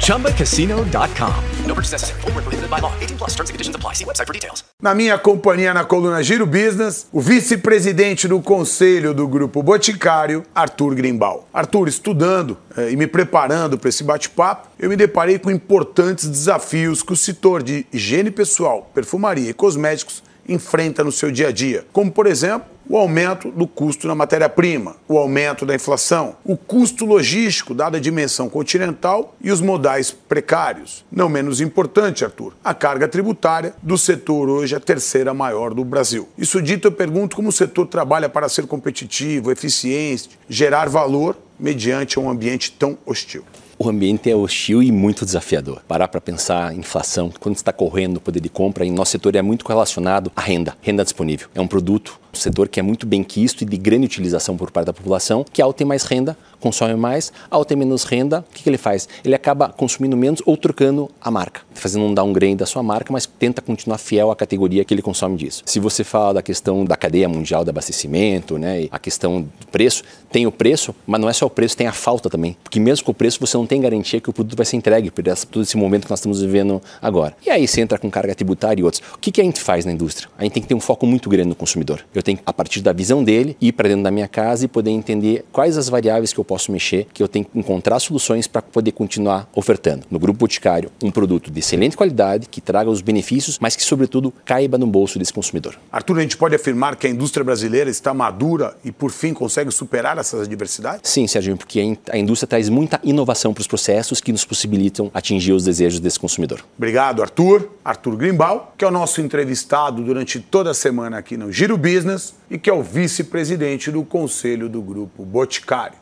ChumbaCasino.com. No purchase necessary. Void were prohibited by law. 18 plus. Terms and conditions apply. See website for details. Na minha companhia na coluna Giro Business, o vice-presidente do conselho do Grupo Boticário, Arthur Grimbal. Arthur, estudando eh, e me preparando para esse bate-papo, eu me deparei com importantes desafios que o setor de higiene pessoal, perfumaria e cosméticos enfrenta no seu dia a dia, como por exemplo o aumento do custo na matéria-prima, o aumento da inflação, o custo logístico, dada a dimensão continental e os modais precários. Não menos importante, Arthur, a carga tributária do setor hoje é a terceira maior do Brasil. Isso dito, eu pergunto como o setor trabalha para ser competitivo, eficiente, gerar valor mediante um ambiente tão hostil. O ambiente é hostil e muito desafiador. Parar para pensar em inflação, quando está correndo o poder de compra, em nosso setor é muito relacionado à renda, renda disponível. É um produto, um setor que é muito bem quisto e de grande utilização por parte da população, que ao ter mais renda, consome mais, ao ter menos renda, o que, que ele faz? Ele acaba consumindo menos ou trocando a marca, fazendo um downgrade da sua marca, mas tenta continuar fiel à categoria que ele consome disso. Se você fala da questão da cadeia mundial de abastecimento, né, a questão do preço, tem o preço, mas não é só o preço, tem a falta também. Porque mesmo com o preço, você não tem garantia que o produto vai ser entregue por essa, todo esse momento que nós estamos vivendo agora. E aí você entra com carga tributária e outros. O que, que a gente faz na indústria? A gente tem que ter um foco muito grande no consumidor. Eu tenho, a partir da visão dele, ir para dentro da minha casa e poder entender quais as variáveis que eu posso mexer, que eu tenho que encontrar soluções para poder continuar ofertando. No Grupo Boticário, um produto de excelente qualidade, que traga os benefícios, mas que, sobretudo, caiba no bolso desse consumidor. Arthur, a gente pode afirmar que a indústria brasileira está madura e, por fim, consegue superar essas adversidades? Sim, Sérgio, porque a in- a indústria traz muita inovação para os processos que nos possibilitam atingir os desejos desse consumidor. Obrigado, Arthur. Arthur Grimbal, que é o nosso entrevistado durante toda a semana aqui no Giro Business e que é o vice-presidente do conselho do Grupo Boticário.